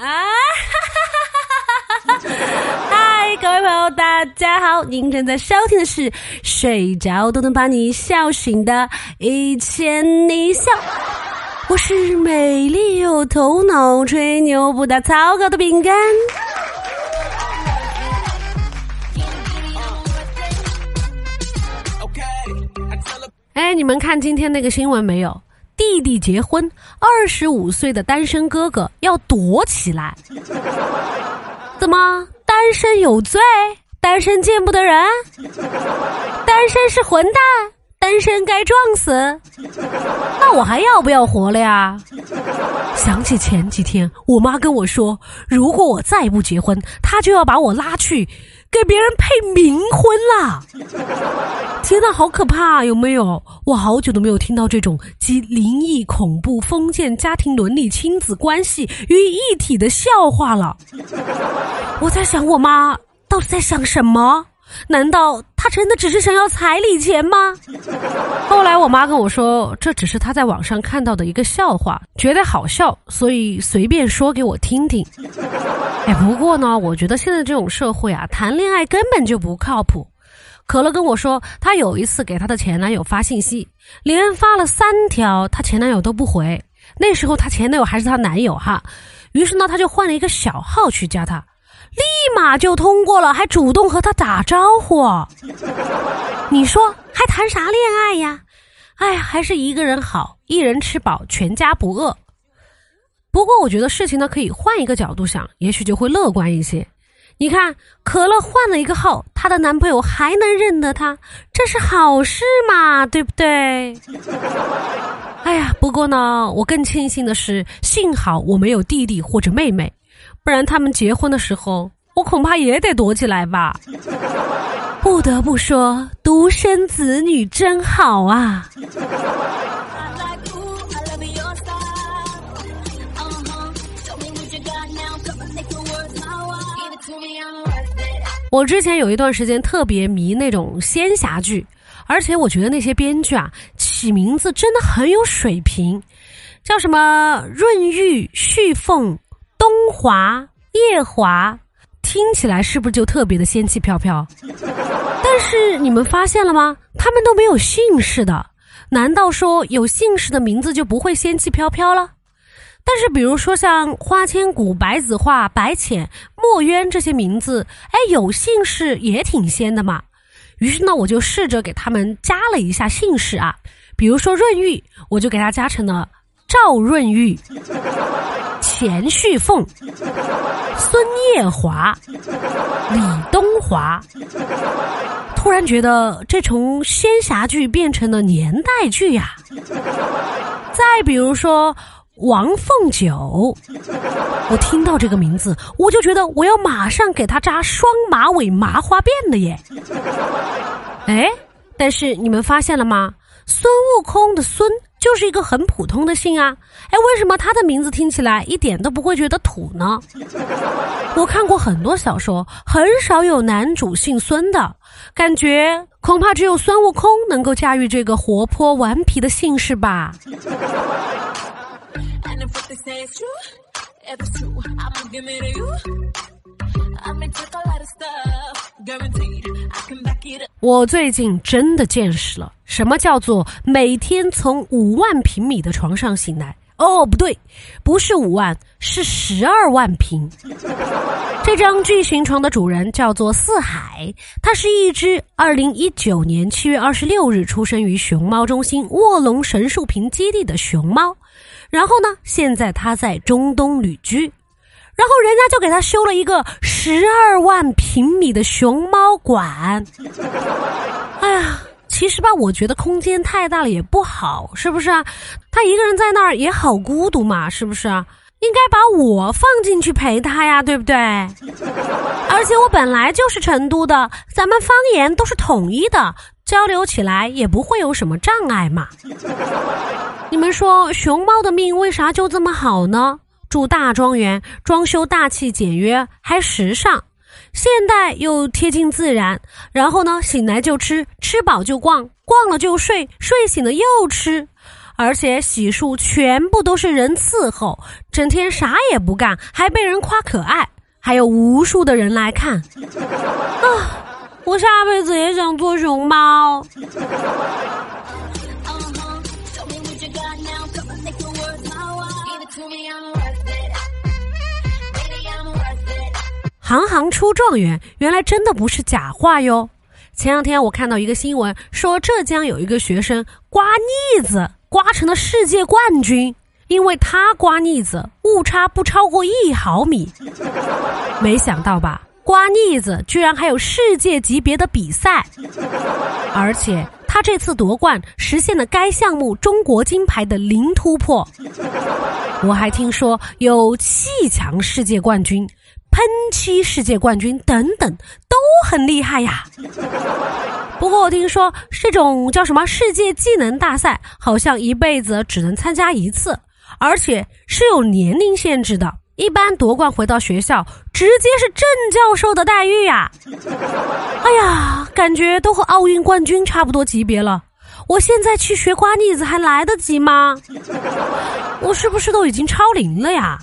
啊！嗨，各位朋友，大家好！您正在收听的是睡着都能把你笑醒的《一千你笑》，我是美丽又头脑、吹牛不打草稿的饼干。哎，你们看今天那个新闻没有？弟弟结婚，二十五岁的单身哥哥要躲起来。怎么？单身有罪？单身见不得人？单身是混蛋？单身该撞死？那我还要不要活了呀？想起前几天我妈跟我说，如果我再不结婚，她就要把我拉去。给别人配冥婚啦！天呐，好可怕，有没有？我好久都没有听到这种集灵异、恐怖、封建、家庭伦理、亲子关系于一体的笑话了。我在想，我妈到底在想什么？难道她真的只是想要彩礼钱吗？后来我妈跟我说，这只是她在网上看到的一个笑话，觉得好笑，所以随便说给我听听。不过呢，我觉得现在这种社会啊，谈恋爱根本就不靠谱。可乐跟我说，她有一次给她的前男友发信息，连发了三条，她前男友都不回。那时候她前男友还是她男友哈，于是呢，她就换了一个小号去加他。立马就通过了，还主动和他打招呼。你说还谈啥恋爱呀？哎，还是一个人好，一人吃饱全家不饿。不过我觉得事情呢可以换一个角度想，也许就会乐观一些。你看，可乐换了一个号，她的男朋友还能认得她，这是好事嘛，对不对？哎呀，不过呢，我更庆幸的是，幸好我没有弟弟或者妹妹。不然他们结婚的时候，我恐怕也得躲起来吧。不得不说，独生子女真好啊！我之前有一段时间特别迷那种仙侠剧，而且我觉得那些编剧啊起名字真的很有水平，叫什么润玉、旭凤。东华、夜华，听起来是不是就特别的仙气飘飘？但是你们发现了吗？他们都没有姓氏的，难道说有姓氏的名字就不会仙气飘飘了？但是比如说像花千骨、白子画、白浅、墨渊这些名字，哎，有姓氏也挺仙的嘛。于是呢，我就试着给他们加了一下姓氏啊，比如说润玉，我就给他加成了赵润玉。钱旭凤、孙夜华、李东华，突然觉得这从仙侠剧变成了年代剧呀。再比如说王凤九，我听到这个名字，我就觉得我要马上给他扎双马尾麻花辫的耶。哎，但是你们发现了吗？孙悟空的孙。就是一个很普通的姓啊，哎，为什么他的名字听起来一点都不会觉得土呢？我看过很多小说，很少有男主姓孙的，感觉恐怕只有孙悟空能够驾驭这个活泼顽皮的姓氏吧。我最近真的见识了什么叫做每天从五万平米的床上醒来。哦，不对，不是五万，是十二万平。这张巨型床的主人叫做四海，它是一只二零一九年七月二十六日出生于熊猫中心卧龙神树坪基地的熊猫。然后呢，现在他在中东旅居。然后人家就给他修了一个十二万平米的熊猫馆。哎呀，其实吧，我觉得空间太大了也不好，是不是啊？他一个人在那儿也好孤独嘛，是不是啊？应该把我放进去陪他呀，对不对？而且我本来就是成都的，咱们方言都是统一的，交流起来也不会有什么障碍嘛。你们说熊猫的命为啥就这么好呢？住大庄园，装修大气简约，还时尚，现代又贴近自然。然后呢，醒来就吃，吃饱就逛，逛了就睡，睡醒了又吃。而且洗漱全部都是人伺候，整天啥也不干，还被人夸可爱，还有无数的人来看。啊，我下辈子也想做熊猫。行行出状元，原来真的不是假话哟。前两天我看到一个新闻，说浙江有一个学生刮腻子刮成了世界冠军，因为他刮腻子误差不超过一毫米。没想到吧，刮腻子居然还有世界级别的比赛，而且他这次夺冠实现了该项目中国金牌的零突破。我还听说有砌墙世界冠军。喷漆世界冠军等等都很厉害呀。不过我听说这种叫什么世界技能大赛，好像一辈子只能参加一次，而且是有年龄限制的。一般夺冠回到学校，直接是正教授的待遇呀。哎呀，感觉都和奥运冠军差不多级别了。我现在去学刮腻子还来得及吗？我是不是都已经超龄了呀？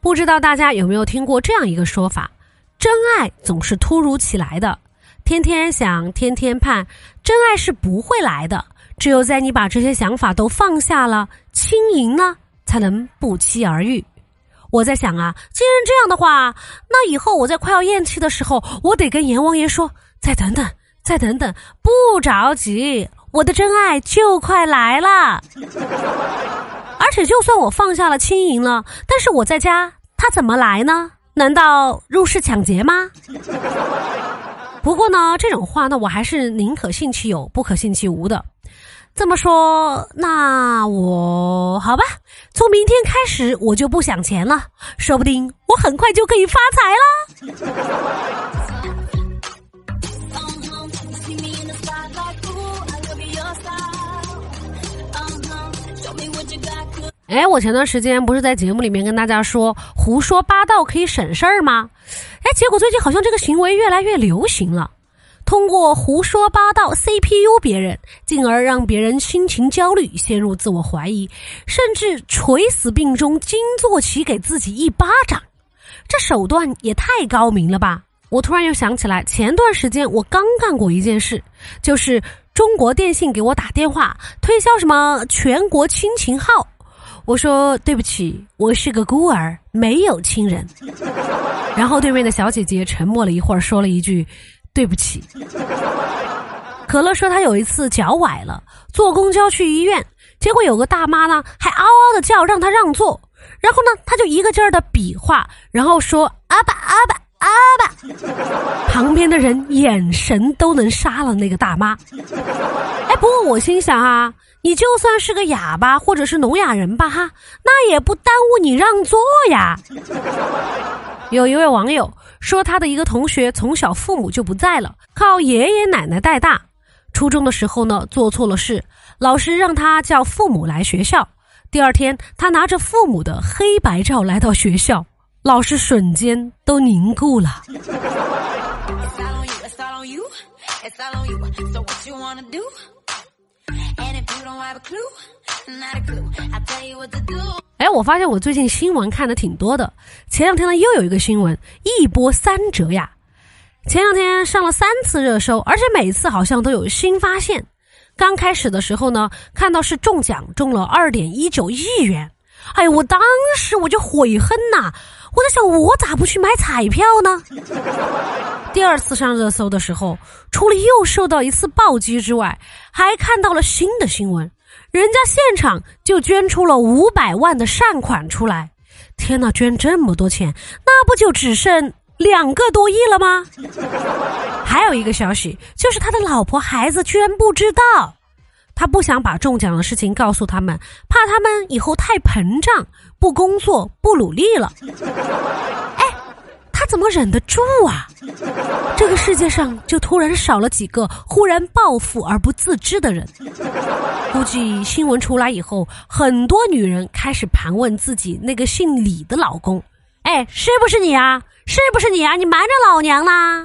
不知道大家有没有听过这样一个说法：真爱总是突如其来的，天天想，天天盼，真爱是不会来的。只有在你把这些想法都放下了，轻盈呢，才能不期而遇。我在想啊，既然这样的话，那以后我在快要咽气的时候，我得跟阎王爷说：再等等，再等等，不着急，我的真爱就快来了。而且，就算我放下了轻盈了，但是我在家，他怎么来呢？难道入室抢劫吗？不过呢，这种话呢，我还是宁可信其有，不可信其无的。这么说，那我好吧，从明天开始我就不想钱了，说不定我很快就可以发财了。哎，我前段时间不是在节目里面跟大家说胡说八道可以省事儿吗？哎，结果最近好像这个行为越来越流行了。通过胡说八道 CPU 别人，进而让别人心情焦虑、陷入自我怀疑，甚至垂死病中惊坐起给自己一巴掌，这手段也太高明了吧！我突然又想起来，前段时间我刚干过一件事，就是中国电信给我打电话推销什么全国亲情号。我说对不起，我是个孤儿，没有亲人。然后对面的小姐姐沉默了一会儿，说了一句：“对不起。”可乐说他有一次脚崴了，坐公交去医院，结果有个大妈呢，还嗷嗷的叫让他让座，然后呢，他就一个劲儿的比划，然后说：“阿爸阿爸阿爸。”旁边的人眼神都能杀了那个大妈。哎，不过我心想啊。你就算是个哑巴或者是聋哑人吧，哈，那也不耽误你让座呀。有一位网友说，他的一个同学从小父母就不在了，靠爷爷奶奶带大。初中的时候呢，做错了事，老师让他叫父母来学校。第二天，他拿着父母的黑白照来到学校，老师瞬间都凝固了。哎，我发现我最近新闻看的挺多的。前两天呢，又有一个新闻，一波三折呀。前两天上了三次热搜，而且每次好像都有新发现。刚开始的时候呢，看到是中奖中了二点一九亿元，哎我当时我就悔恨呐！我在想，我咋不去买彩票呢？第二次上热搜的时候，除了又受到一次暴击之外，还看到了新的新闻，人家现场就捐出了五百万的善款出来。天呐，捐这么多钱，那不就只剩两个多亿了吗？还有一个消息，就是他的老婆孩子居然不知道，他不想把中奖的事情告诉他们，怕他们以后太膨胀，不工作不努力了。哎他怎么忍得住啊？这个世界上就突然少了几个忽然暴富而不自知的人。估计新闻出来以后，很多女人开始盘问自己那个姓李的老公：“哎，是不是你啊？是不是你啊？你瞒着老娘啦？